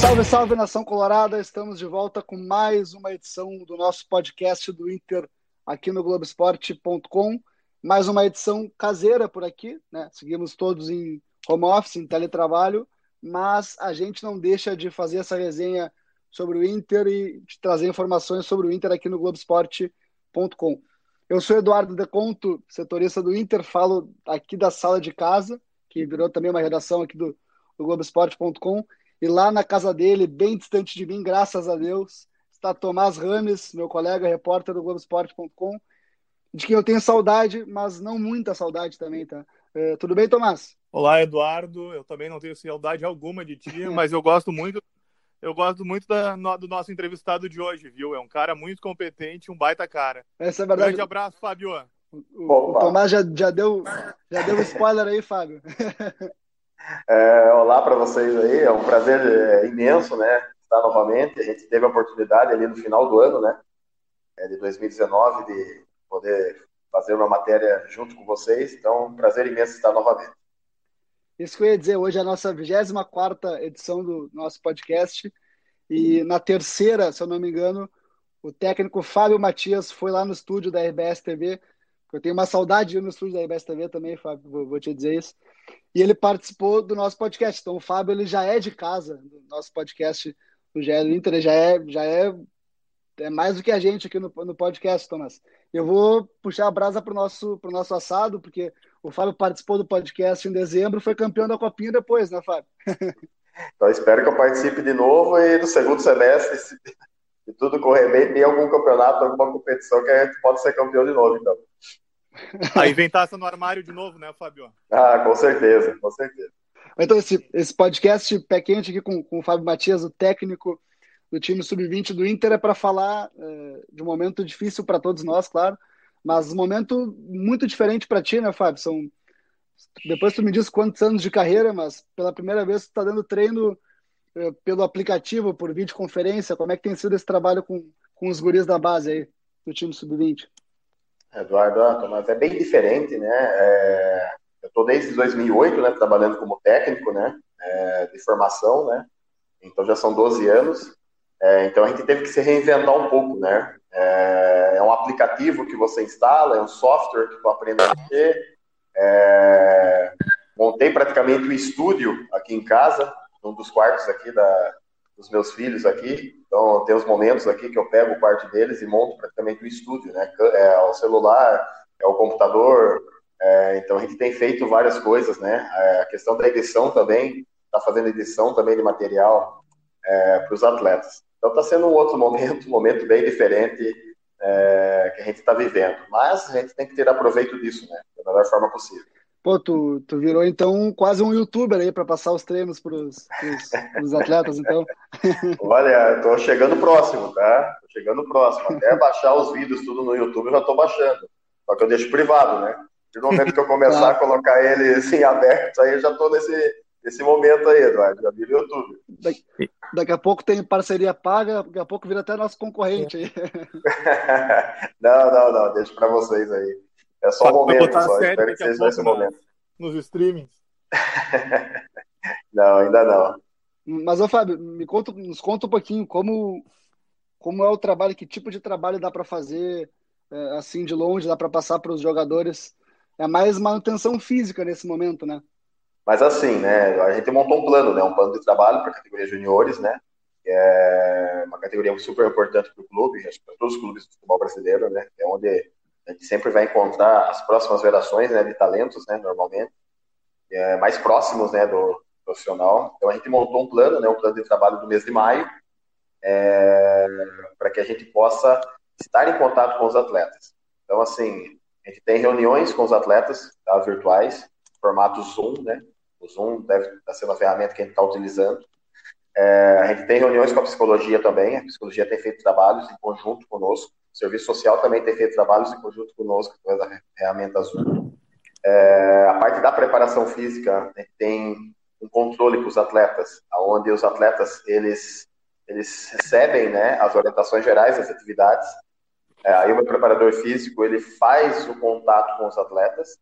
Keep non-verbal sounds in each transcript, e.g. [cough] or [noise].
Salve, salve nação colorada! Estamos de volta com mais uma edição do nosso podcast do Inter aqui no Globoesporte.com. Mais uma edição caseira por aqui, né? Seguimos todos em home office, em teletrabalho, mas a gente não deixa de fazer essa resenha sobre o Inter e de trazer informações sobre o Inter aqui no Globoesporte.com. Eu sou Eduardo Deconto, setorista do Inter, falo aqui da sala de casa, que virou também uma redação aqui do, do Globoesporte.com, e lá na casa dele, bem distante de mim, graças a Deus, está Tomás Rames, meu colega repórter do Globoesporte.com, de quem eu tenho saudade, mas não muita saudade também, tá? É, tudo bem, Tomás? Olá, Eduardo. Eu também não tenho saudade alguma de ti, [laughs] mas eu gosto muito eu gosto muito da, no, do nosso entrevistado de hoje, viu? É um cara muito competente, um baita cara. Essa é verdade. Grande abraço, Fábio. O, o Tomás já, já, deu, já deu spoiler aí, Fábio. [laughs] É, olá para vocês aí, é um prazer é, imenso, né? Estar novamente. A gente teve a oportunidade ali no final do ano, né? É, de 2019, de poder fazer uma matéria junto com vocês. Então, um prazer imenso estar novamente. Isso que eu ia dizer, hoje é a nossa 24 edição do nosso podcast. E na terceira, se eu não me engano, o técnico Fábio Matias foi lá no estúdio da RBS TV. Eu tenho uma saudade de ir no estúdio da RBS TV também, Fábio, vou te dizer isso. E ele participou do nosso podcast. Então o Fábio ele já é de casa, do nosso podcast do GL Inter, ele já é, já é, é mais do que a gente aqui no, no podcast, Thomas. Eu vou puxar a brasa para o nosso, pro nosso assado, porque o Fábio participou do podcast em dezembro, foi campeão da Copinha depois, né, Fábio? [laughs] Então espero que eu participe de novo e no segundo semestre, se, se tudo correr bem, tem algum campeonato, alguma competição que a gente pode ser campeão de novo, então. Aí [laughs] vem taça no armário de novo, né, Fábio? Ah, com certeza, com certeza. Então, esse, esse podcast pé quente aqui com, com o Fábio Matias, o técnico do time sub-20 do Inter, é para falar é, de um momento difícil para todos nós, claro, mas um momento muito diferente para ti, né, Fábio? São... Depois tu me diz quantos anos de carreira, mas pela primeira vez tu está dando treino eh, pelo aplicativo, por videoconferência. Como é que tem sido esse trabalho com, com os guris da base aí, do time sub-20? Eduardo, ah, é bem diferente, né? É... eu estou desde 2008, né, trabalhando como técnico, né, é, de formação, né? Então já são 12 anos. É, então a gente teve que se reinventar um pouco, né? É, é, um aplicativo que você instala, é um software que tu aprende a mexer. É, montei praticamente um estúdio aqui em casa, um dos quartos aqui da, dos meus filhos aqui. Então tem os momentos aqui que eu pego o quarto deles e monto praticamente um estúdio, né? É o celular, é o computador. É, então a gente tem feito várias coisas, né? É, a questão da edição também, está fazendo edição também de material é, para os atletas. Então está sendo um outro momento, um momento bem diferente é, que a gente está vivendo. Mas a gente tem que ter aproveito disso, né? Da melhor forma possível. Pô, tu, tu virou então quase um youtuber aí para passar os treinos para os atletas, então. [laughs] Olha, estou chegando próximo, tá? Tô chegando próximo. Até baixar os vídeos tudo no YouTube, eu já estou baixando. Só que eu deixo privado, né? No momento que eu começar a colocar ele assim aberto, aí eu já estou nesse, esse momento aí, Eduardo. Já vi no YouTube. Daqui, daqui, a pouco tem parceria paga, daqui a pouco vira até nosso concorrente aí. [laughs] não, não, não. Deixa para vocês aí. É só um momento, só. Espero que seja esse momento. Nos streamings. [laughs] não, ainda não. Mas, ô Fábio, me conta, nos conta um pouquinho como, como é o trabalho, que tipo de trabalho dá para fazer é, assim de longe, dá para passar para os jogadores. É mais manutenção física nesse momento, né? Mas assim, né, a gente montou um plano, né, um plano de trabalho para a categoria juniores, né, é uma categoria super importante para o clube, acho que para todos os clubes do futebol brasileiro, né, é onde a gente sempre vai encontrar as próximas gerações, né, de talentos, né, normalmente, é, mais próximos, né, do profissional. Então a gente montou um plano, né, um plano de trabalho do mês de maio, é, para que a gente possa estar em contato com os atletas. Então assim, a gente tem reuniões com os atletas tá, virtuais, formato Zoom, né? O Zoom deve estar sendo a ferramenta que a gente está utilizando. É, a gente tem reuniões com a psicologia também, a psicologia tem feito trabalhos em conjunto conosco, o serviço social também tem feito trabalhos em conjunto conosco, através da ferramenta Zoom. É, a parte da preparação física tem um controle com os atletas, onde os atletas eles eles recebem né, as orientações gerais das atividades. É, aí o meu preparador físico ele faz o contato com os atletas.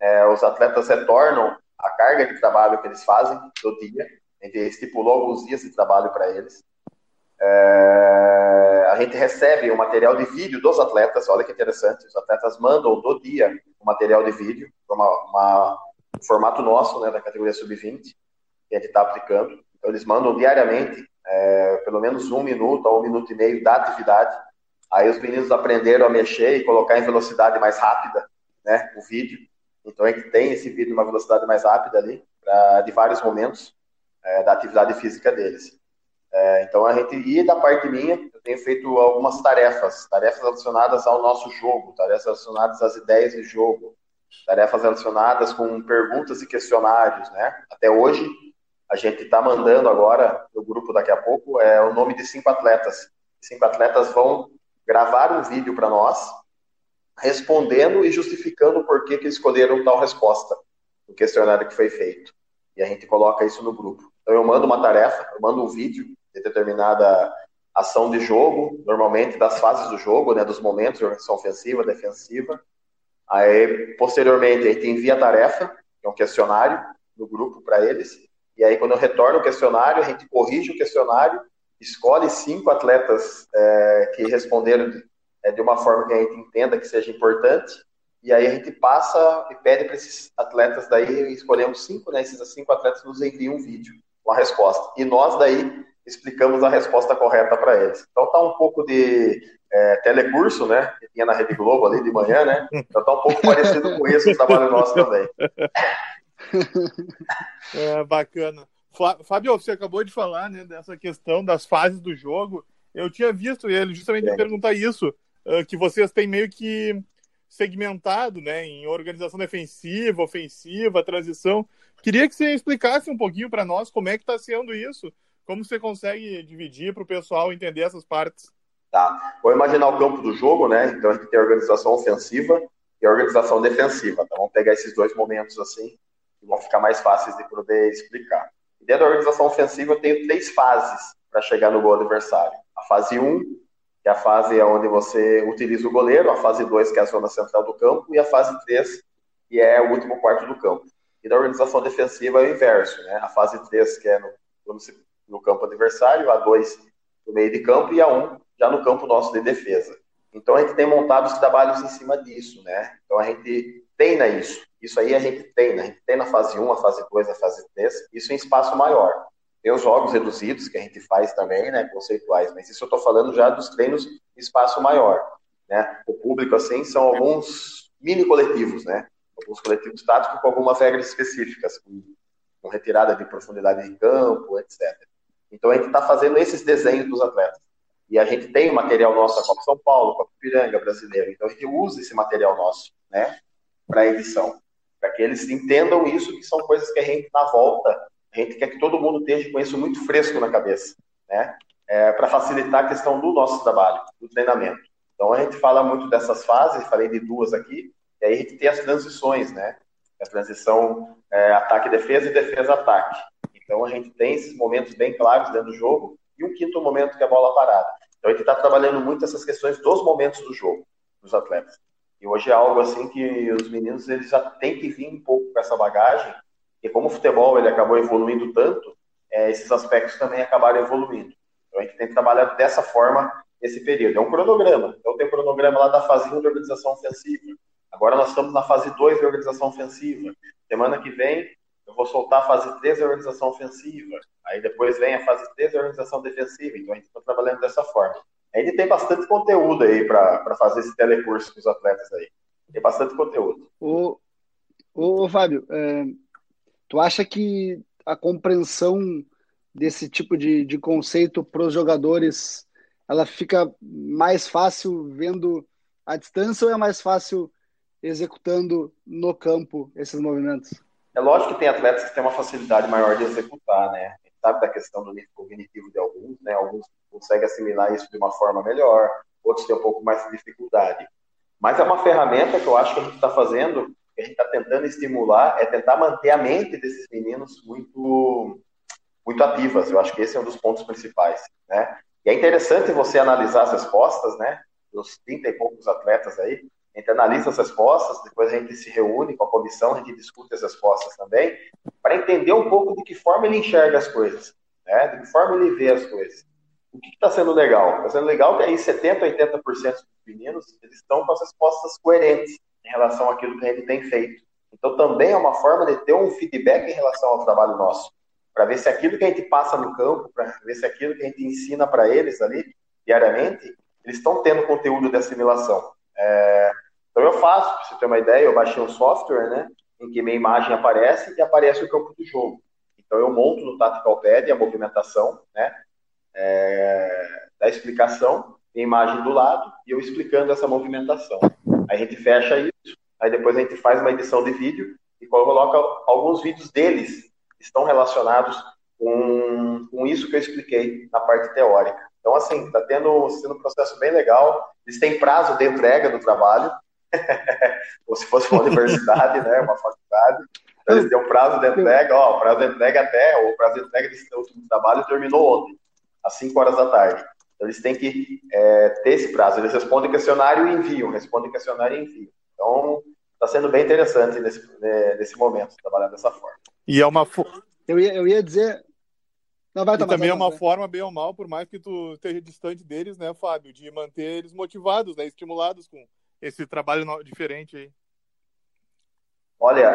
É, os atletas retornam a carga de trabalho que eles fazem do dia. A gente estipulou alguns dias de trabalho para eles. É, a gente recebe o material de vídeo dos atletas. Olha que interessante. Os atletas mandam do dia o material de vídeo, uma, uma um formato nosso, né, da categoria sub-20, que a gente está aplicando. Então, eles mandam diariamente é, pelo menos um minuto ou um minuto e meio da atividade. Aí os meninos aprenderam a mexer e colocar em velocidade mais rápida, né, o vídeo. Então a gente tem esse vídeo em uma velocidade mais rápida ali, pra, de vários momentos é, da atividade física deles. É, então a gente, e da parte minha, eu tenho feito algumas tarefas, tarefas relacionadas ao nosso jogo, tarefas relacionadas às ideias de jogo, tarefas relacionadas com perguntas e questionários, né? Até hoje, a gente está mandando agora, no grupo daqui a pouco, é o nome de cinco atletas. Cinco atletas vão gravar um vídeo para nós, respondendo e justificando o porquê que escolheram tal resposta no questionário que foi feito. E a gente coloca isso no grupo. Então eu mando uma tarefa, eu mando um vídeo de determinada ação de jogo, normalmente das fases do jogo, né, dos momentos de organização ofensiva, defensiva. Aí, posteriormente, a gente envia a tarefa, que é um questionário, no grupo para eles, e aí, quando eu retorno o questionário, a gente corrige o questionário, escolhe cinco atletas é, que responderam de, é, de uma forma que a gente entenda que seja importante, e aí a gente passa e pede para esses atletas daí, escolhemos cinco, né? Esses cinco atletas nos enviam um vídeo com a resposta. E nós daí explicamos a resposta correta para eles. Então tá um pouco de é, telecurso, né? Que tinha na Rede Globo ali de manhã, né? Então tá um pouco parecido com isso o trabalho nosso também. [laughs] é, bacana. Fábio, você acabou de falar né, dessa questão das fases do jogo. Eu tinha visto ele justamente é. perguntar isso, uh, que vocês têm meio que segmentado né, em organização defensiva, ofensiva, transição. Queria que você explicasse um pouquinho para nós como é que está sendo isso, como você consegue dividir para o pessoal entender essas partes. Tá. Vou imaginar o campo do jogo, né? Então a gente tem a organização ofensiva e a organização defensiva. Então vamos pegar esses dois momentos assim que vão ficar mais fáceis de poder explicar. Dentro da organização ofensiva, eu tenho três fases para chegar no gol adversário. A fase 1, que é a fase onde você utiliza o goleiro, a fase 2, que é a zona central do campo, e a fase 3, que é o último quarto do campo. E da organização defensiva é o inverso, né? A fase 3, que é no, no campo adversário, a 2 no meio de campo e a 1 já no campo nosso de defesa. Então a gente tem montado os trabalhos em cima disso, né? Então a gente treina isso. Isso aí a gente tem, né? A gente tem na fase 1, a fase 2, a fase 3, isso em espaço maior. Tem os jogos reduzidos que a gente faz também, né, conceituais, mas isso eu estou falando já dos treinos em espaço maior, né? O público, assim, são alguns mini coletivos, né? Alguns coletivos táticos com algumas regras específicas, com retirada de profundidade de campo, etc. Então a gente está fazendo esses desenhos dos atletas. E a gente tem o material nosso da Copa São Paulo, Copa Piranga brasileiro. Então a gente usa esse material nosso, né, para edição para que eles entendam isso, que são coisas que a gente, na volta, a gente quer que todo mundo esteja com isso muito fresco na cabeça, né? É, para facilitar a questão do nosso trabalho, do treinamento. Então a gente fala muito dessas fases, falei de duas aqui, e aí a gente tem as transições, né? A transição é, ataque-defesa e defesa-ataque. Então a gente tem esses momentos bem claros dentro do jogo, e um quinto momento que é a bola parada. Então a gente está trabalhando muito essas questões dos momentos do jogo, dos atletas. E hoje é algo assim que os meninos eles já têm que vir um pouco com essa bagagem, e como o futebol ele acabou evoluindo tanto, é, esses aspectos também acabaram evoluindo. Então a gente tem que trabalhar dessa forma esse período. É um cronograma. Então tem o um cronograma lá da fase 1 de organização ofensiva. Agora nós estamos na fase 2 de organização ofensiva. Semana que vem eu vou soltar a fase 3 de organização ofensiva. Aí depois vem a fase 3 de organização defensiva. Então a gente está trabalhando dessa forma. A gente tem bastante conteúdo aí para fazer esse telecurso com os atletas aí. Tem bastante conteúdo. Ô, ô, Fábio, é, tu acha que a compreensão desse tipo de, de conceito para os jogadores ela fica mais fácil vendo à distância ou é mais fácil executando no campo esses movimentos? É lógico que tem atletas que têm uma facilidade maior de executar, né? A gente sabe da questão do nível cognitivo de alguns, né? Alguns conseguem assimilar isso de uma forma melhor, outros têm um pouco mais de dificuldade. Mas é uma ferramenta que eu acho que a gente está fazendo, que a gente está tentando estimular, é tentar manter a mente desses meninos muito, muito ativas. Eu acho que esse é um dos pontos principais, né? E é interessante você analisar as respostas, né? Dos 30 e poucos atletas aí, a gente analisa as respostas, depois a gente se reúne com a comissão, a gente discute as respostas também, para entender um pouco de que forma ele enxerga as coisas, né? de que forma ele vê as coisas. O que está sendo legal? Está sendo legal que aí 70%, 80% dos meninos eles estão com as respostas coerentes em relação àquilo que a gente tem feito. Então também é uma forma de ter um feedback em relação ao trabalho nosso, para ver se aquilo que a gente passa no campo, para ver se aquilo que a gente ensina para eles ali diariamente, eles estão tendo conteúdo de assimilação. É, então eu faço, para você ter uma ideia, eu baixei um software, né, em que minha imagem aparece e aparece o campo do jogo. Então eu monto no Tactical Pad a movimentação, né, é, da explicação, a imagem do lado e eu explicando essa movimentação. Aí a gente fecha isso, aí depois a gente faz uma edição de vídeo e coloca alguns vídeos deles que estão relacionados com, com isso que eu expliquei na parte teórica. Então, assim, está tendo, sendo um processo bem legal. Eles têm prazo de entrega do trabalho, ou se fosse uma universidade, né, uma faculdade. Então, eles têm um prazo de entrega, ó, o prazo de entrega até, o prazo de entrega desse último trabalho terminou ontem, às 5 horas da tarde. Então, eles têm que é, ter esse prazo. Eles respondem questionário e enviam, respondem questionário e enviam. Então, está sendo bem interessante nesse, né, nesse momento, trabalhar dessa forma. E é uma. Eu ia, eu ia dizer. Não, vai, e também é uma vai. forma, bem ou mal, por mais que tu esteja distante deles, né, Fábio, de manter eles motivados, né, estimulados com esse trabalho diferente aí? Olha,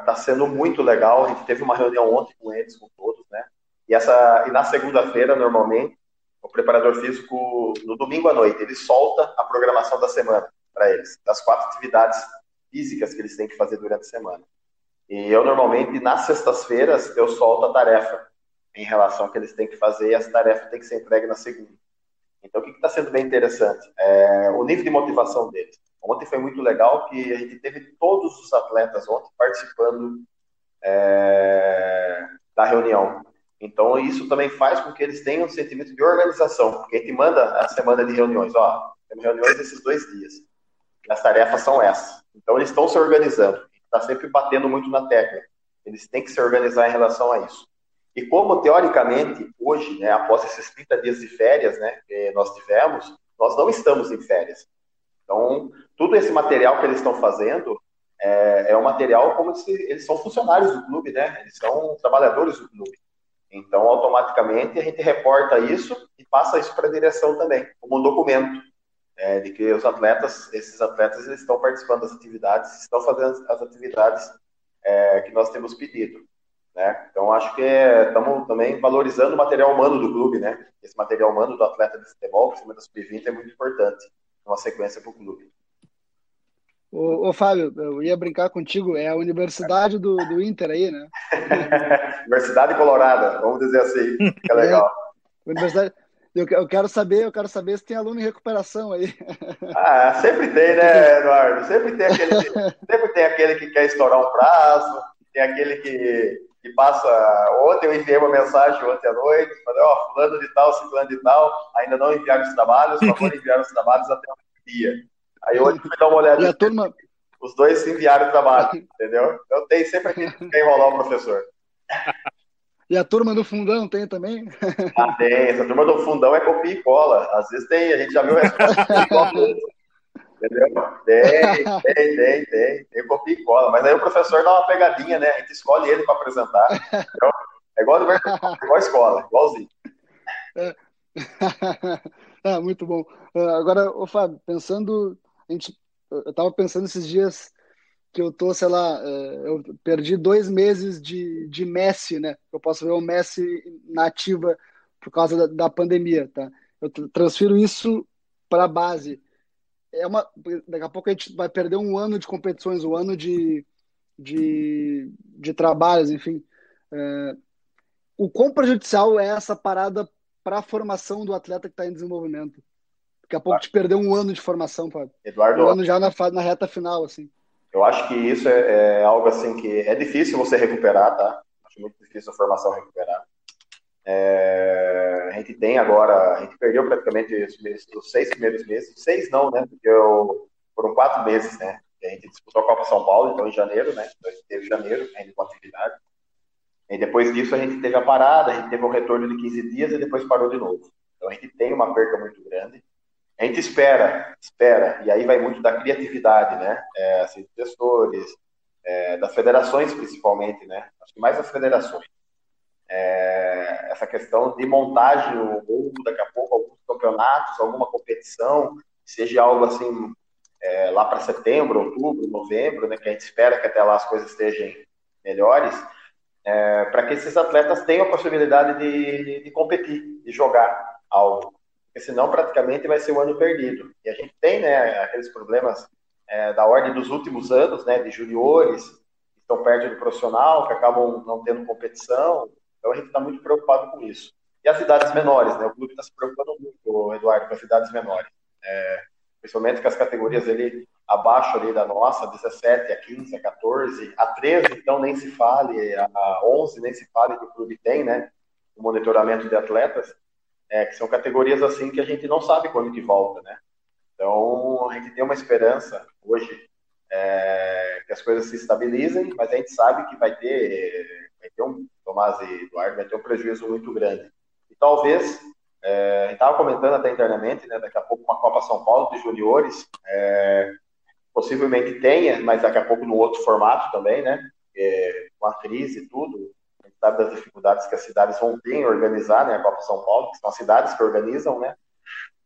está uh, sendo muito legal. A gente teve uma reunião ontem com eles, com todos, né? E, essa, e na segunda-feira, normalmente, o preparador físico, no domingo à noite, ele solta a programação da semana para eles, das quatro atividades físicas que eles têm que fazer durante a semana. E eu, normalmente, nas sextas-feiras, eu solto a tarefa em relação ao que eles têm que fazer e essa tarefa tem que ser entregue na segunda. Então, o que está sendo bem interessante? É o nível de motivação deles. Ontem foi muito legal que a gente teve todos os atletas ontem participando é, da reunião. Então, isso também faz com que eles tenham um sentimento de organização, porque a gente manda a semana de reuniões. Ó, temos reuniões esses dois dias. As tarefas são essas. Então, eles estão se organizando. Está sempre batendo muito na técnica. Eles têm que se organizar em relação a isso. E como, teoricamente, hoje, né, após esses 30 dias de férias né, que nós tivemos, nós não estamos em férias. Então, tudo esse material que eles estão fazendo é, é um material como se eles são funcionários do clube, né? Eles são trabalhadores do clube. Então, automaticamente, a gente reporta isso e passa isso para a direção também, como um documento é, de que os atletas, esses atletas, eles estão participando das atividades, estão fazendo as atividades é, que nós temos pedido. Né? Então, acho que estamos é, também valorizando o material humano do clube, né? Esse material humano do atleta de futebol, principalmente da sub-20, é muito importante, uma sequência para o clube. Ô, ô, Fábio, eu ia brincar contigo, é a Universidade do, do Inter aí, né? [laughs] Universidade Colorada, vamos dizer assim, que é legal. É, [laughs] Universidade, eu, eu, quero saber, eu quero saber se tem aluno em recuperação aí. [laughs] Ah, sempre tem, né, Eduardo? Sempre tem aquele, sempre tem aquele que quer estourar um prazo, tem aquele que que passa. Ontem eu enviei uma mensagem, ontem à noite, falei, ó, oh, fulano de tal, ciclano de tal, ainda não enviaram os trabalhos, só foram enviar os trabalhos até o dia. Aí hoje fui dar uma olhada. E a turma... Os dois enviaram o trabalho, [laughs] entendeu? Eu tenho sempre aquele que quer enrolar o professor. E a turma do fundão tem também? Ah, tem. Essa turma do fundão é copia e cola. Às vezes tem, a gente já viu resposta [laughs] Entendeu? Tem, tem, tem, tem. Tem copia e cola. Mas aí o professor dá uma pegadinha, né? A gente escolhe ele para apresentar. Então, é igual, é [laughs] igual a escola, igualzinho. É. [laughs] ah, muito bom. Uh, agora, ô Fábio, pensando, a gente, eu estava pensando esses dias que eu tô, sei lá, uh, eu perdi dois meses de, de Messi, né? Eu posso ver o Messi nativa por causa da, da pandemia, tá? Eu transfiro isso para a base é uma, daqui a pouco a gente vai perder um ano de competições, um ano de, de, de trabalhos, enfim. É, o quão prejudicial é essa parada para a formação do atleta que está em desenvolvimento? Daqui a pouco te perdeu um ano de formação, Fábio. Eduardo. Um ano já na, na reta final, assim. Eu acho que isso é, é, algo assim que é difícil você recuperar, tá? Acho muito difícil a formação recuperar. É, a gente tem agora, a gente perdeu praticamente os, os, seis primeiros meses, seis não, né? Porque eu, foram quatro meses, né? A gente disputou a Copa São Paulo, então em janeiro, né? Então teve janeiro ainda com atividade. E depois disso a gente teve a parada, a gente teve um retorno de 15 dias e depois parou de novo. Então a gente tem uma perca muito grande. A gente espera, espera, e aí vai muito da criatividade, né? É, assim, dos gestores, é, das federações principalmente, né? Acho que mais das federações. É, essa questão de montagem ou daqui a pouco alguns campeonatos, alguma competição, seja algo assim é, lá para setembro, outubro, novembro, né? Que a gente espera que até lá as coisas estejam melhores é, para que esses atletas tenham a possibilidade de, de, de, competir, de jogar algo. Porque senão praticamente vai ser um ano perdido. E a gente tem né, aqueles problemas é, da ordem dos últimos anos, né, de juniores, que estão perto do profissional, que acabam não tendo competição. Então a gente está muito preocupado com isso. E as idades menores, né? O clube está se preocupando muito, Eduardo, com as idades menores. É, principalmente com as categorias ali abaixo ali da nossa, 17, a 15, a 14, a 13, então nem se fale, a 11 nem se fale que o clube tem, né, o monitoramento de atletas, é, que são categorias assim que a gente não sabe quando que volta, né. Então, a gente tem uma esperança hoje é, que as coisas se estabilizem, mas a gente sabe que vai ter, vai ter um, Tomás e Eduardo, vai ter um prejuízo muito grande. E talvez é, estava comentando até internamente, né, daqui a pouco uma Copa São Paulo de juniores, é, possivelmente tenha, mas daqui a pouco no outro formato também, né, é, com a crise e tudo, a gente sabe das dificuldades que as cidades vão ter em organizar, né, a Copa São Paulo, que são as cidades que organizam, né,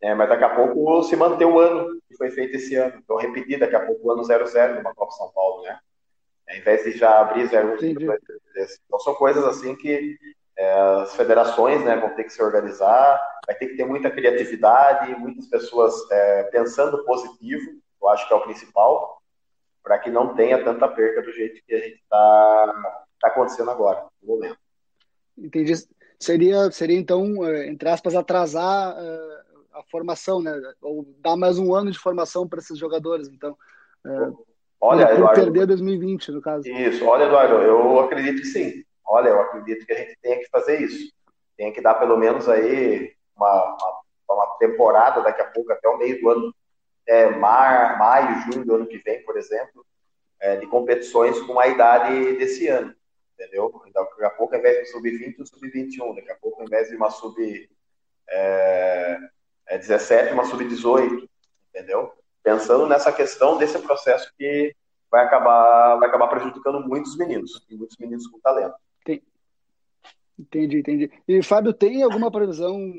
é, mas daqui a pouco se manter o ano que foi feito esse ano, então repetir daqui a pouco o ano 00 numa Copa São Paulo, né, ao invés de já abrir 01, então são coisas assim que é, as federações né, vão ter que se organizar, vai ter que ter muita criatividade, muitas pessoas é, pensando positivo, eu acho que é o principal, para que não tenha tanta perca do jeito que a gente está tá acontecendo agora, no momento. Entendi. Seria, seria então, é, entre aspas, atrasar é, a formação, né? Ou dar mais um ano de formação para esses jogadores, então. É, olha, por Eduardo, perder 2020, no caso. Isso, olha, Eduardo, eu acredito que sim olha, eu acredito que a gente tenha que fazer isso. Tem que dar pelo menos aí uma, uma, uma temporada daqui a pouco, até o meio do ano, é, mar, maio, junho do ano que vem, por exemplo, é, de competições com a idade desse ano, entendeu? Então, daqui a pouco, ao invés de sub-20, um sub-21, daqui a pouco, ao invés de uma sub-17, é, uma sub-18, entendeu? Pensando nessa questão desse processo que vai acabar, vai acabar prejudicando muitos meninos, e muitos meninos com talento. Entendi, entendi. E, Fábio, tem alguma previsão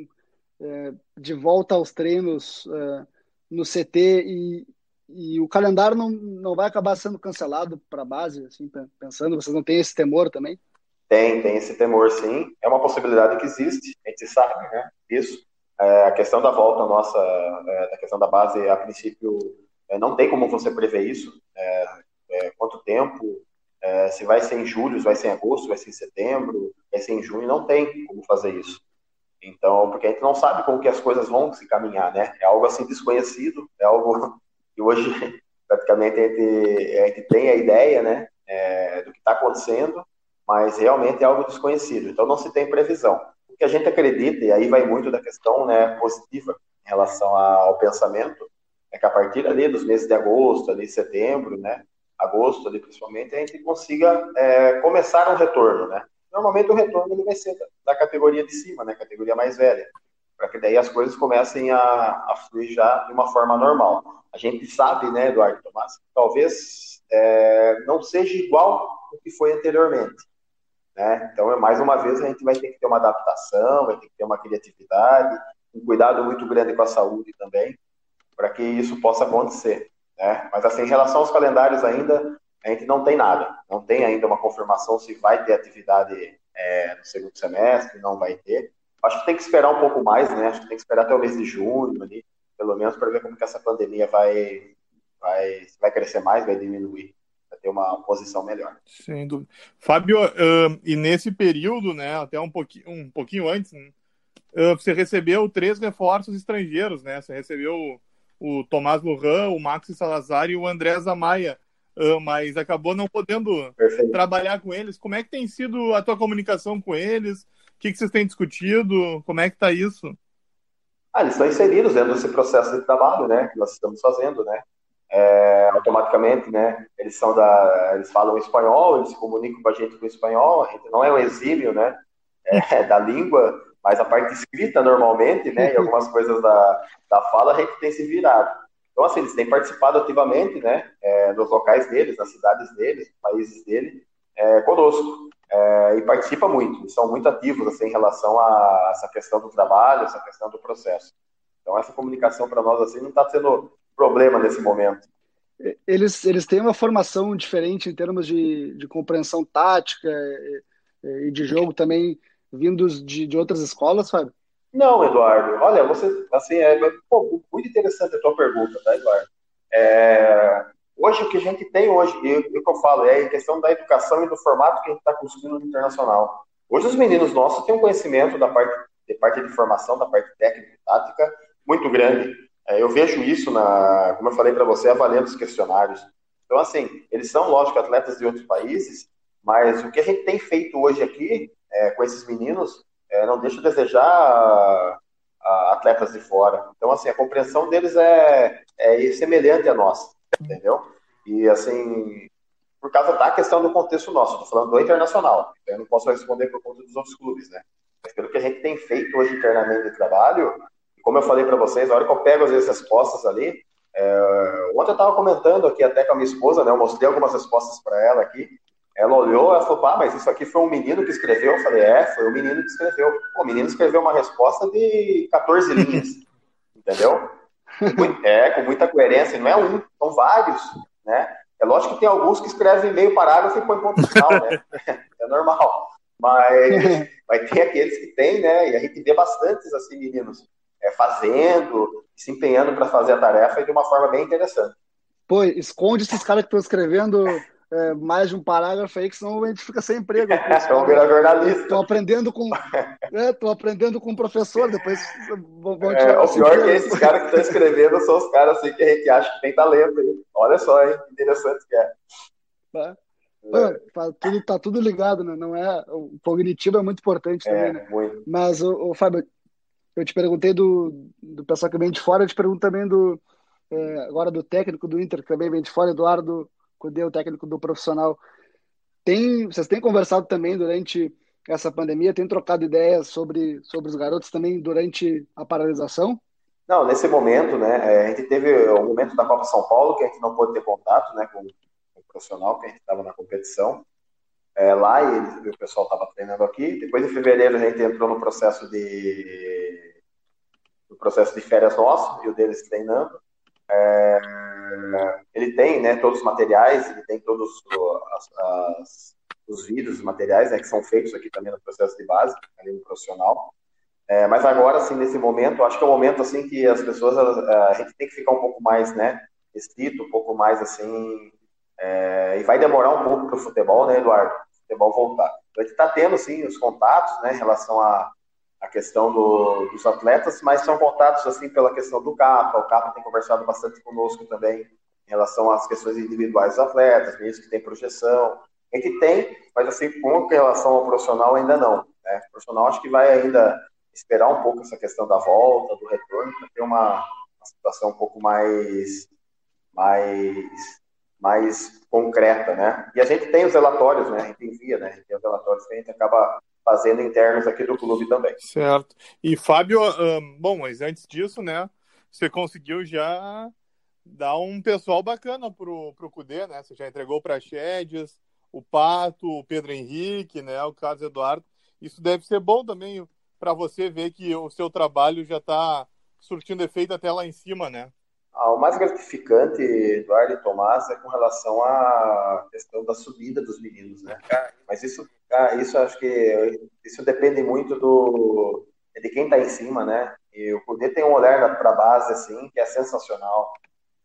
é, de volta aos treinos é, no CT e, e o calendário não, não vai acabar sendo cancelado para a base, assim, pensando? Vocês não têm esse temor também? Tem, tem esse temor, sim. É uma possibilidade que existe, a gente sabe, né? Isso. É, a questão da volta nossa, é, da questão da base, a princípio, é, não tem como você prever isso. É, é, quanto tempo, é, se vai ser em julho, se vai ser em agosto, vai ser em setembro, vai ser em junho, não tem como fazer isso. Então, porque a gente não sabe como que as coisas vão se caminhar, né? É algo assim desconhecido, é algo que hoje [laughs] praticamente a gente, a gente tem a ideia, né, do que está acontecendo, mas realmente é algo desconhecido. Então não se tem previsão. O que a gente acredita, e aí vai muito da questão né, positiva em relação ao pensamento, é que a partir ali dos meses de agosto, ali setembro, né, agosto ali principalmente, a gente consiga é, começar um retorno, né? Normalmente o retorno ele vai ser da, da categoria de cima, né? Categoria mais velha, para que daí as coisas comecem a, a fluir já de uma forma normal. A gente sabe, né, Eduardo Tomás, que talvez é, não seja igual o que foi anteriormente. Né? Então, é, mais uma vez, a gente vai ter que ter uma adaptação, vai ter que ter uma criatividade, um cuidado muito grande com a saúde também, para que isso possa acontecer. Né? Mas assim, em relação aos calendários ainda, a gente não tem nada. Não tem ainda uma confirmação se vai ter atividade é, no segundo semestre, não vai ter. Acho que tem que esperar um pouco mais, né? Acho que tem que esperar até o mês de junho ali, pelo menos para ver como que essa pandemia vai, vai, vai crescer mais, vai diminuir, ter uma posição melhor. Sem dúvida. Fábio, uh, e nesse período, né, até um pouquinho, um pouquinho antes, né, uh, você recebeu três reforços estrangeiros, né? Você recebeu o Tomás Lohan, o Maxi Salazar e o André Zamaia. uh, mas acabou não podendo Perfeito. trabalhar com eles. Como é que tem sido a tua comunicação com eles? O que, que vocês têm discutido? Como é que está isso? Ah, eles estão inseridos dentro desse processo de trabalho, né, que nós estamos fazendo, né. É, automaticamente, né, eles são da, eles falam espanhol, eles se comunicam com a gente com espanhol, não é um exílio, né, é, da língua, mas a parte escrita normalmente, né, e algumas coisas da, da fala a gente tem se virado. Então, assim, eles têm participado ativamente, né, é, nos locais deles, nas cidades deles, nos países deles, é, conosco. É, e participa muito, eles são muito ativos assim, em relação a essa questão do trabalho, essa questão do processo. Então, essa comunicação para nós assim não está sendo problema nesse momento. Eles, eles têm uma formação diferente em termos de, de compreensão tática e, e de jogo também, vindos de, de outras escolas, Fábio? Não, Eduardo. Olha, você, assim, é pô, muito interessante a tua pergunta, tá, Eduardo? É, hoje, o que a gente tem hoje, e o que eu falo, é a questão da educação e do formato que a gente está construindo no internacional. Hoje, os meninos nossos têm um conhecimento da parte de, parte de formação, da parte técnica e tática, muito grande. É, eu vejo isso, na, como eu falei para você, avaliando os questionários. Então, assim, eles são, lógico, atletas de outros países, mas o que a gente tem feito hoje aqui é, com esses meninos é, não deixa de desejar a, a atletas de fora. Então, assim, a compreensão deles é, é semelhante à nossa, entendeu? E, assim, por causa da questão do contexto nosso, estou falando do internacional, eu não posso responder por conta dos outros clubes, né? Mas pelo que a gente tem feito hoje internamente de trabalho, como eu falei para vocês, a hora que eu pego as respostas ali, é, ontem eu estava comentando aqui até com a minha esposa, né? Eu mostrei algumas respostas para ela aqui, ela olhou, ela falou, pá, mas isso aqui foi um menino que escreveu? Eu falei, é, foi o um menino que escreveu. Pô, o menino escreveu uma resposta de 14 linhas, [laughs] entendeu? É, com muita coerência, não é um, são vários, né? É lógico que tem alguns que escrevem meio parágrafo e põem ponto final, né? [laughs] É normal. Mas, [laughs] mas tem aqueles que tem, né? E a gente vê bastantes, assim, meninos é, fazendo, se empenhando para fazer a tarefa de uma forma bem interessante. Pô, esconde esses caras que estão escrevendo é, mais de um parágrafo aí, que senão a gente fica sem emprego. Vamos [laughs] virar jornalista. Estou aprendendo com. Estou [laughs] é, aprendendo com o professor, depois vão é, O pior é que esses caras que estão escrevendo são os caras assim, que a gente acha que tem talento. Aí. Olha só, hein? Interessante que é. Tá. É. Tá, tudo, tá tudo ligado, né? Não é, o cognitivo é muito importante também, é, né? Muito. Mas, o, o Fábio, eu te perguntei do, do pessoal que vem de fora, eu te pergunto também do é, agora do técnico do Inter, que também vem de fora, Eduardo Cudê, o técnico do profissional. Tem, vocês têm conversado também durante essa pandemia, tem trocado ideias sobre, sobre os garotos também durante a paralisação? Não, nesse momento, né, é, a gente teve o momento da Copa São Paulo, que a gente não pôde ter contato, né, com o profissional, que a gente estava na competição, é, lá e, o pessoal estava treinando aqui. Depois de fevereiro a gente entrou no processo de no processo de férias nosso e o deles treinando. É, ele tem né, todos os materiais, ele tem todos as, as, os vídeos, os materiais né, que são feitos aqui também no processo de base, ali no profissional. É, mas agora, assim, nesse momento, acho que é um momento assim que as pessoas, a, a gente tem que ficar um pouco mais, né, restrito, um pouco mais assim, é, e vai demorar um pouco para o futebol, né, Eduardo? Futebol voltar. A gente está tendo, sim, os contatos, né, em relação a, a questão do, dos atletas, mas são contatos assim pela questão do CAPA. O CAPA tem conversado bastante conosco também em relação às questões individuais dos atletas, mesmo que tem projeção. A gente tem, mas assim, com relação ao profissional ainda não. Né? O profissional acho que vai ainda esperar um pouco essa questão da volta, do retorno, para ter uma, uma, situação um pouco mais, mais, mais concreta, né? E a gente tem os relatórios, né? A gente envia, né? A gente tem os relatórios que a gente acaba fazendo internos aqui do clube também. Certo. E Fábio, um, bom, mas antes disso, né, você conseguiu já dar um pessoal bacana pro, pro Cudê, né? Você já entregou para Chedes, o Pato, o Pedro Henrique, né, o Carlos Eduardo. Isso deve ser bom também para você ver que o seu trabalho já está surtindo efeito até lá em cima, né? Ah, o mais gratificante, Eduardo e Tomás, é com relação à questão da subida dos meninos, né? Mas isso, isso acho que isso depende muito do de quem está em cima, né? E o poder tem um olhar para a base assim que é sensacional.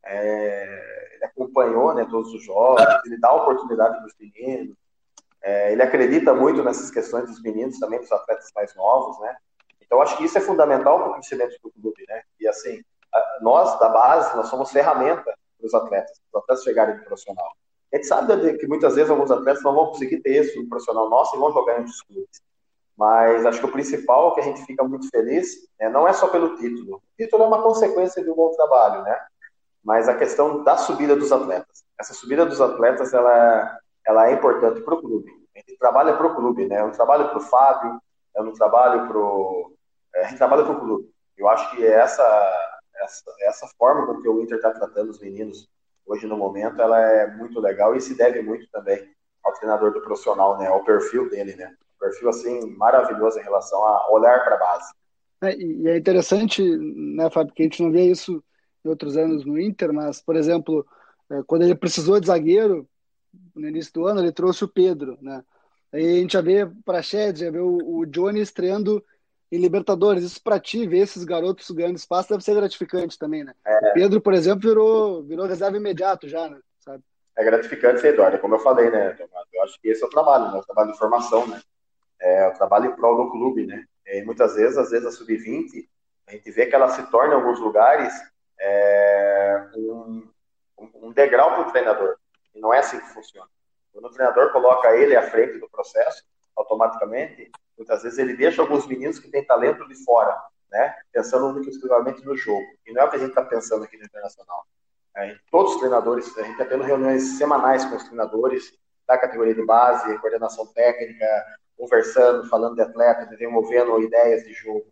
É, ele acompanhou, né, todos os jogos, ele dá oportunidade para os meninos. É, ele acredita muito nessas questões dos meninos também, dos atletas mais novos, né? Então acho que isso é fundamental para o crescimento do clube, né? E assim nós da base, nós somos ferramenta para os atletas, para os atletas chegarem no profissional. A gente sabe que muitas vezes alguns atletas não vão conseguir ter isso no profissional nosso e vão jogar em outros clubes. Mas acho que o principal que a gente fica muito feliz é, não é só pelo título. O título é uma consequência de um bom trabalho, né? Mas a questão da subida dos atletas. Essa subida dos atletas, ela, ela é importante para o clube. A gente trabalha para o clube, né? É um trabalho para o Fábio, é um trabalho para o... É, a gente trabalha para o clube. Eu acho que essa, essa, essa forma com que o Inter está tratando os meninos hoje no momento, ela é muito legal e se deve muito também ao treinador do profissional, né? Ao perfil dele, né? Perfil assim maravilhoso em relação a olhar para a base. É, e é interessante, né, Fábio, que a gente não vê isso em outros anos no Inter, mas, por exemplo, é, quando ele precisou de zagueiro, no início do ano, ele trouxe o Pedro, né? Aí a gente já vê para Shed, já vê o, o Johnny estreando em Libertadores. Isso para ti, ver esses garotos ganhando espaço deve ser gratificante também, né? É. Pedro, por exemplo, virou, virou reserva imediato já, né? Sabe? É gratificante, Eduardo, como eu falei, né, Eu acho que esse é o trabalho, né? O trabalho de formação, né? É o trabalho em prol do clube, né? E muitas vezes, às vezes a sub-20, a gente vê que ela se torna em alguns lugares é, um, um degrau para o treinador. E não é assim que funciona. Quando o treinador coloca ele à frente do processo, automaticamente Muitas vezes ele deixa alguns meninos que têm talento de fora, né? Pensando única exclusivamente no jogo. E não é o que a gente está pensando aqui no Internacional. É, todos os treinadores, a gente está tendo reuniões semanais com os treinadores da categoria de base, coordenação técnica, conversando, falando de atleta, desenvolvendo ideias de jogo.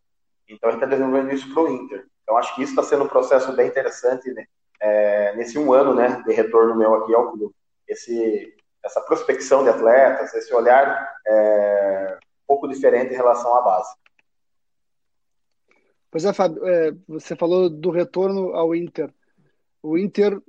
Então a gente está desenvolvendo isso para o Inter. Então acho que isso está sendo um processo bem interessante né? é, nesse um ano né, de retorno meu aqui ao clube. Esse, essa prospecção de atletas, esse olhar é, pouco diferente em relação à base. Pois é, Fábio, é, você falou do retorno ao Inter. O Inter,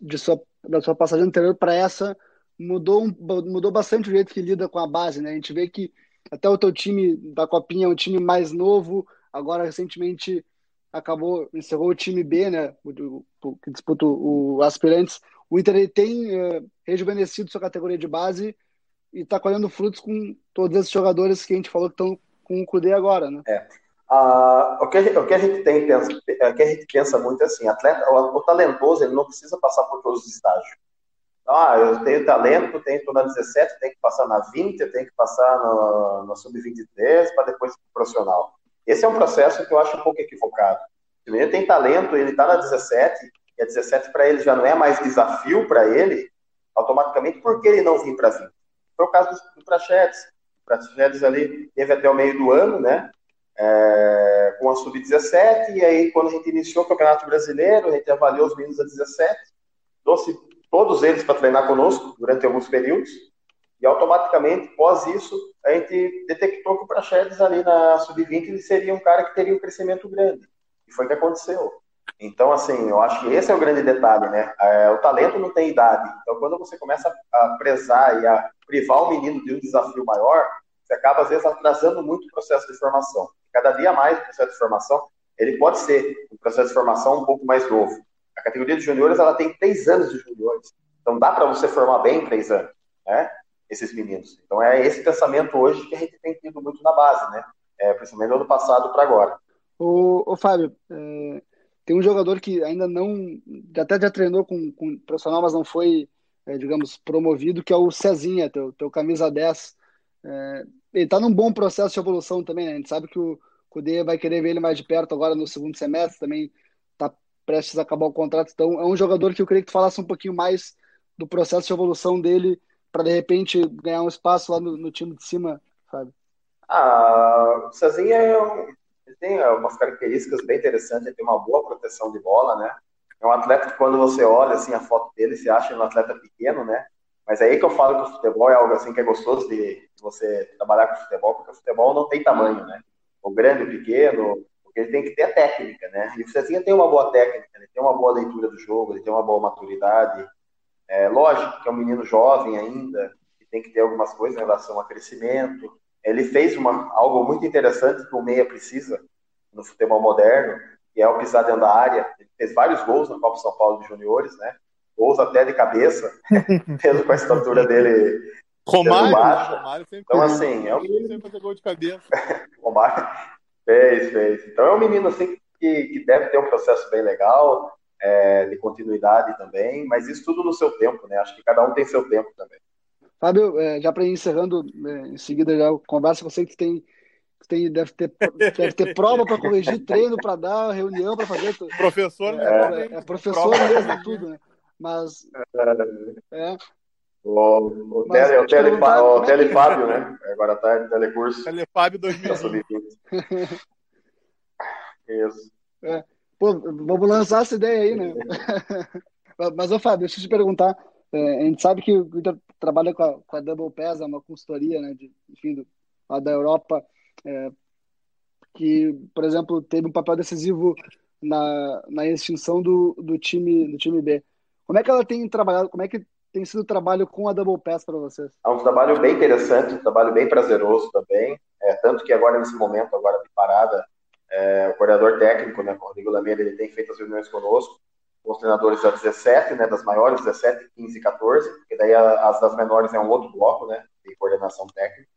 de sua, da sua passagem anterior para essa, mudou, mudou bastante o jeito que lida com a base. Né? A gente vê que até o teu time da Copinha é um time mais novo, agora recentemente acabou, encerrou o time B, né, o, o, que disputa o, o Aspirantes. O Inter tem é, rejuvenescido sua categoria de base e está colhendo frutos com todos esses jogadores que a gente falou que estão com o Cudê agora, né? É. Ah, o, que, a gente tem pensa, o que a gente pensa muito é assim, atleta, o, o, talentoso ele não precisa passar por todos os estágios. Ah, eu tenho talento, tenho que na 17, tenho que passar na 20, eu tenho que passar no, no sub-23 para depois pro profissional. Esse é um processo que eu acho um pouco equivocado. Se ele tem talento, ele está na 17, e a 17 para ele já não é mais desafio para ele, automaticamente, por que ele não vir para 20? Foi o caso do, do Prachetes. O Prachetes ali teve até o meio do ano, né? É, com a sub-17, e aí quando a gente iniciou o Campeonato Brasileiro, a gente avaliou os meninos a 17, trouxe todos eles para treinar conosco durante alguns períodos, e automaticamente, após isso, a gente detectou que o Prachedes ali na sub-20 ele seria um cara que teria um crescimento grande. E foi o que aconteceu. Então, assim, eu acho que esse é o grande detalhe, né? É, o talento não tem idade. Então, quando você começa a prezar e a privar o menino de um desafio maior, você acaba, às vezes, atrasando muito o processo de formação. Cada dia mais o processo de formação, ele pode ser um processo de formação um pouco mais novo. A categoria de juniores, ela tem três anos de juniores. Então, dá para você formar bem em três anos, né? Esses meninos. Então, é esse pensamento hoje que a gente tem tido muito na base, né? É, principalmente do ano passado para agora. O, o Fábio, é tem um jogador que ainda não, até já treinou com, com profissional, mas não foi, é, digamos, promovido, que é o Cezinha, teu, teu camisa 10. É, ele está num bom processo de evolução também, né? A gente sabe que o Cudê vai querer ver ele mais de perto agora no segundo semestre, também está prestes a acabar o contrato. Então, é um jogador que eu queria que tu falasse um pouquinho mais do processo de evolução dele, para de repente ganhar um espaço lá no, no time de cima, sabe? Ah, o Cezinha é um ele tem umas características bem interessantes, ele tem uma boa proteção de bola, né? É um atleta que quando você olha assim a foto dele, você acha um atleta pequeno, né? Mas é aí que eu falo que o futebol é algo assim que é gostoso de você trabalhar com o futebol, porque o futebol não tem tamanho, né? O grande, o pequeno, porque ele tem que ter técnica, né? E o Cezinha tem uma boa técnica, ele tem uma boa leitura do jogo, ele tem uma boa maturidade. É lógico que é um menino jovem ainda, que tem que ter algumas coisas em relação a crescimento, ele fez uma, algo muito interessante que o meia precisa no futebol moderno, que é o pisar dentro da área. Ele fez vários gols na Copa São Paulo de Juniores, né? Gols até de cabeça, [laughs] mesmo com a estatura dele. Romário, Romário sempre então, assim, é um sempre fazer gol de cabeça. [laughs] Romário fez, fez. Então é um menino assim que, que deve ter um processo bem legal. é, de continuidade também, mas isso tudo no seu tempo, né? Acho que cada um tem seu tempo também. Fábio, é, já para ir encerrando, é, em seguida já conversa com você que tem, que tem deve, ter, deve ter prova para corrigir, treino para dar, reunião para fazer. Professor, é, é, é professor mesmo, tudo, né? Mas. É. O, o, Mas, tele, o, tele, o Telefábio, né? Agora tá em telecurso. Telefábio 2020. [laughs] Isso. É. Pô, vamos lançar essa ideia aí, né? [laughs] Mas, ô Fábio, deixa eu te perguntar. É, a gente sabe que o Inter trabalha com a, com a Double Pass, é uma consultoria, né, de, enfim, do, lá da Europa, é, que, por exemplo, teve um papel decisivo na, na extinção do, do, time, do time B. Como é que ela tem trabalhado, como é que tem sido o trabalho com a Double Pass para vocês? É um trabalho bem interessante, um trabalho bem prazeroso também, é, tanto que agora, nesse momento agora de parada, é, o coordenador técnico, né, Rodrigo Lameira, ele tem feito as reuniões conosco, os treinadores da 17, né, das maiores, 17, 15 e 14, porque daí as das menores é um outro bloco, né, de coordenação técnica.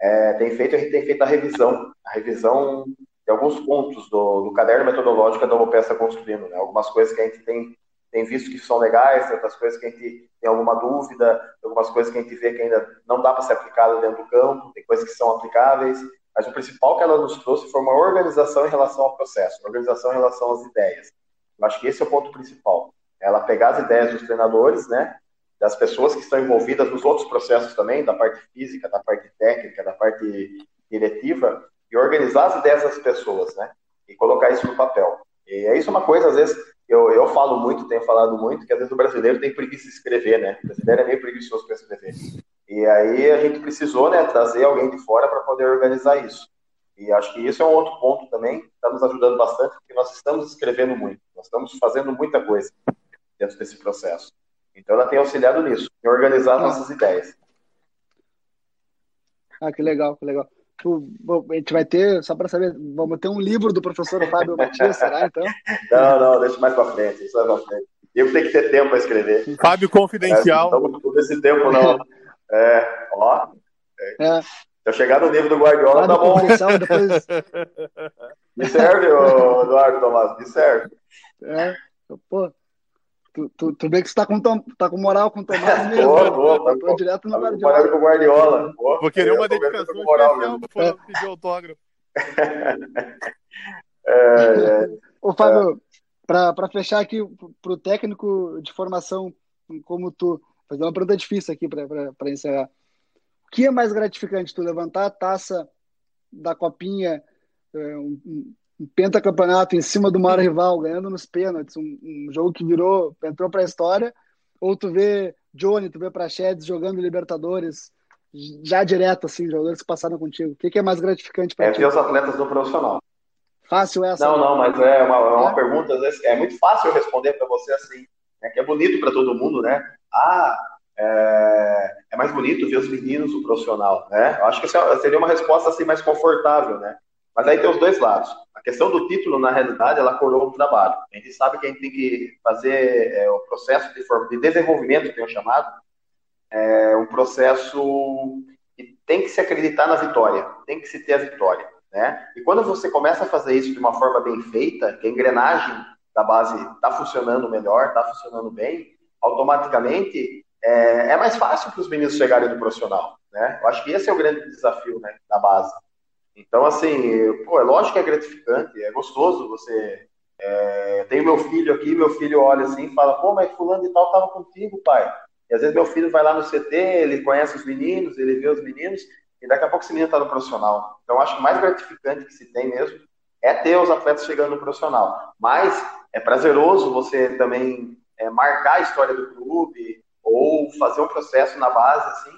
É, tem feito, a gente tem feito a revisão, a revisão de alguns pontos do, do caderno metodológico da OPE está construindo, né, algumas coisas que a gente tem, tem visto que são legais, outras coisas que a gente tem alguma dúvida, algumas coisas que a gente vê que ainda não dá para ser aplicado dentro do campo, tem coisas que são aplicáveis, mas o principal que ela nos trouxe foi uma organização em relação ao processo, uma organização em relação às ideias. Eu acho que esse é o ponto principal. Ela pegar as ideias dos treinadores, né, das pessoas que estão envolvidas nos outros processos também, da parte física, da parte técnica, da parte diretiva, e organizar as ideias das pessoas, né, e colocar isso no papel. E é isso uma coisa, às vezes, eu, eu falo muito, tenho falado muito, que às vezes o brasileiro tem preguiça de escrever, né, o brasileiro é meio preguiçoso para escrever. E aí a gente precisou, né, trazer alguém de fora para poder organizar isso. E acho que isso é um outro ponto também está nos ajudando bastante, porque nós estamos escrevendo muito, nós estamos fazendo muita coisa dentro desse processo. Então ela tem auxiliado nisso, em organizar ah. nossas ideias. Ah, que legal, que legal. A gente vai ter, só para saber, vamos ter um livro do professor Fábio Matias, será então? [laughs] Não, não, deixa mais para frente, isso é para frente. Eu tenho que ter tempo para escrever. Fábio Confidencial. É, não todo esse tempo, não. É, ó. É. é. Se eu chegar no nível do Guardiola, tá bom. Depois... [laughs] Me serve, Eduardo Tomás, me serve. É, pô. Tu, tu, tu vê que você tá com, tá com moral com o Tomás [laughs] mesmo. Boa, boa, tá, tô direto no Guardiola. com o Guardiola. Boa, Vou querer uma dedicação especial pra é. pedir autógrafo. [laughs] é, é. Ô, Fábio, é. para fechar aqui pro técnico de formação como tu, fazer uma pergunta difícil aqui para encerrar. O que é mais gratificante, tu levantar a taça da copinha, é, um, um pentacampeonato em cima do maior rival, ganhando nos pênaltis, um, um jogo que virou, entrou para a história, ou tu vê Johnny, tu vê Prachedes jogando Libertadores já direto, assim, jogadores que passaram contigo. O que, que é mais gratificante para é ti? É ver os atletas do profissional. Fácil essa? Não, não, mas é uma, é uma é? pergunta, às vezes, é muito fácil responder para você assim, é que é bonito para todo mundo, né? Ah, é, é, mais bonito ver os meninos o profissional, né? Eu acho que seria uma resposta assim mais confortável, né? Mas aí tem os dois lados. A questão do título, na realidade, ela coroa o trabalho. A gente sabe que a gente tem que fazer é, o processo de, de desenvolvimento, que eu chamado, é um processo que tem que se acreditar na vitória, tem que se ter a vitória, né? E quando você começa a fazer isso de uma forma bem feita, que a engrenagem da base está funcionando melhor, está funcionando bem, automaticamente é, é mais fácil para os meninos chegarem no profissional, né? Eu acho que esse é o grande desafio, né, da base. Então, assim, pô, é lógico que é gratificante, é gostoso você. É, tenho meu filho aqui, meu filho olha assim e fala, pô, mas fulano e tal tava contigo, pai. E às vezes meu filho vai lá no CT, ele conhece os meninos, ele vê os meninos, e daqui a pouco esse menino está no profissional. Então, acho que o mais gratificante que se tem mesmo é ter os atletas chegando no profissional. Mas é prazeroso você também é, marcar a história do clube, ou fazer um processo na base, assim,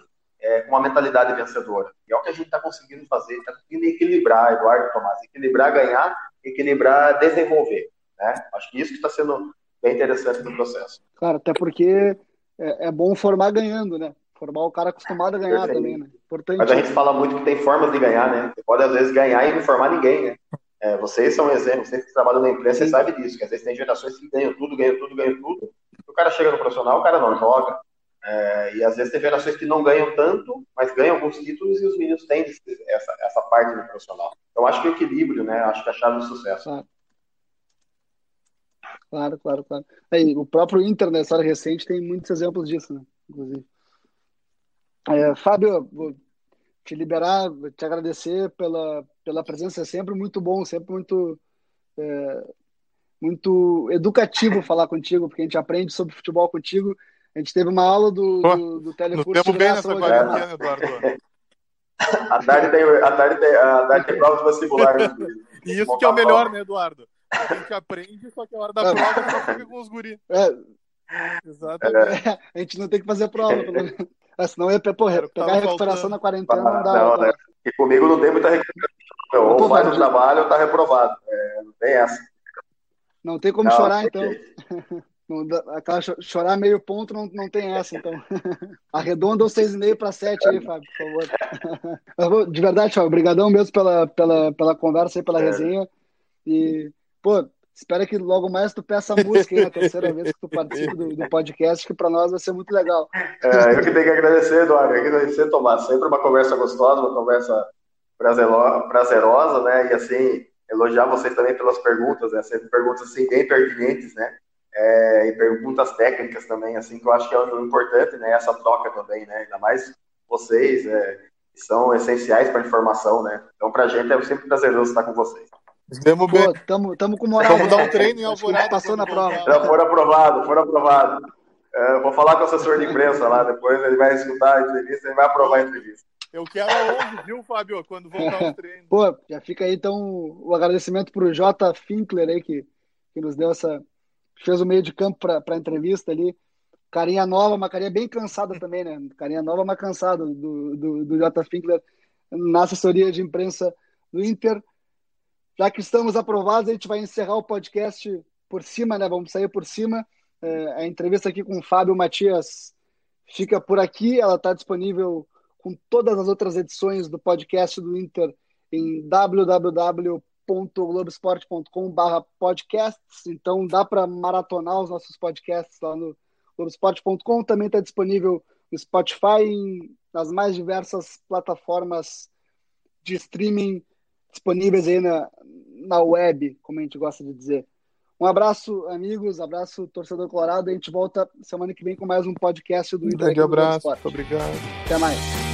é, com uma mentalidade vencedora. E é o que a gente está conseguindo fazer, está conseguindo equilibrar, Eduardo Tomás, equilibrar ganhar, equilibrar desenvolver. Né? Acho que isso que está sendo bem interessante no processo. Claro, até porque é, é, bom formar ganhando, né? Formar o cara acostumado a ganhar Perfeito. também, né? Importante. Mas a gente fala muito que tem formas de ganhar, né? Você pode, às vezes, ganhar e não formar ninguém, né? É, vocês são um exemplo, vocês que trabalham na imprensa, vocês sabem disso, que às vezes tem gerações que ganham tudo, ganham tudo, ganham tudo. O cara chega no profissional, o cara não joga, é, e às vezes tem gerações que não ganham tanto, mas ganham alguns títulos e os meninos têm essa, essa parte do profissional. Então acho que o equilíbrio, né? Acho que é a chave do sucesso. Claro, claro, claro. Aí, o próprio Inter, na história recente, tem muitos exemplos disso, né? Inclusive. É, Fábio, vou te liberar, vou te agradecer pela, pela presença, é sempre muito bom, sempre muito, é, muito educativo falar contigo, porque a gente aprende sobre futebol contigo. A gente teve uma aula do, do, do Telecurso de bem nessa quarentena, Eduardo. [laughs] A tarde tem, a tarde tem, a tarde tem prova de vestibular. Né? E [laughs] isso que é o melhor, né, Eduardo? A gente aprende, só que a hora da [laughs] prova só fica com os guri. É. Exatamente. É. A gente não tem que fazer prova, pelo menos. É, senão ia porra, pegar a recuperação na quarentena não dá. Não, né? E comigo não tem muita recuperação. Ou faz o trabalho ou tá reprovado. É, não tem essa. Não tem como não, chorar, então. Não, aquela chorar meio ponto não, não tem essa, então. [laughs] Arredonda os 6,5 para 7 aí, Fábio, por favor. [laughs] De verdade, Fábio, obrigadão mesmo pela, pela, pela conversa e pela é. resenha. E, pô, espero que logo mais tu peça a música aí, a terceira vez que tu participa do, do podcast, que para nós vai ser muito legal. É, eu que tenho que agradecer, Eduardo, eu que agradecer, Tomás. Sempre uma conversa gostosa, uma conversa prazerosa, né? E assim, elogiar vocês também pelas perguntas, né? Sempre perguntas assim, bem pertinentes, né? É, e perguntas técnicas também, assim, que eu acho que é o importante, né? Essa troca também, né? Ainda mais vocês, é, são essenciais para a informação, né? Então, para a gente é sempre prazeroso estar com vocês. Demos bem. Tamo, tamo com moral. Vamos dar um treino em Alvorada. Passou na prova. Já foram aprovados, foram aprovados. É, vou falar com o assessor de imprensa lá depois, ele vai escutar a entrevista, ele vai aprovar a entrevista. Eu quero aonde, viu, Fábio, quando voltar o treino. Pô, já fica aí então o agradecimento para o J. Finkler aí, que, que nos deu essa. Fez o meio de campo para a entrevista ali. Carinha nova, uma carinha bem cansada também, né? Carinha nova, mas cansada do, do, do J. Finkler na assessoria de imprensa do Inter. Já que estamos aprovados, a gente vai encerrar o podcast por cima, né? Vamos sair por cima. É, a entrevista aqui com o Fábio Matias fica por aqui. Ela está disponível com todas as outras edições do podcast do Inter em www.globesport.com/podcasts. Então dá para maratonar os nossos podcasts lá no globesport.com. Também está disponível no Spotify e nas mais diversas plataformas de streaming disponíveis aí na, na web, como a gente gosta de dizer. Um abraço, amigos, abraço, torcedor colorado. A gente volta semana que vem com mais um podcast do Inter. Um grande abraço, obrigado. Até mais.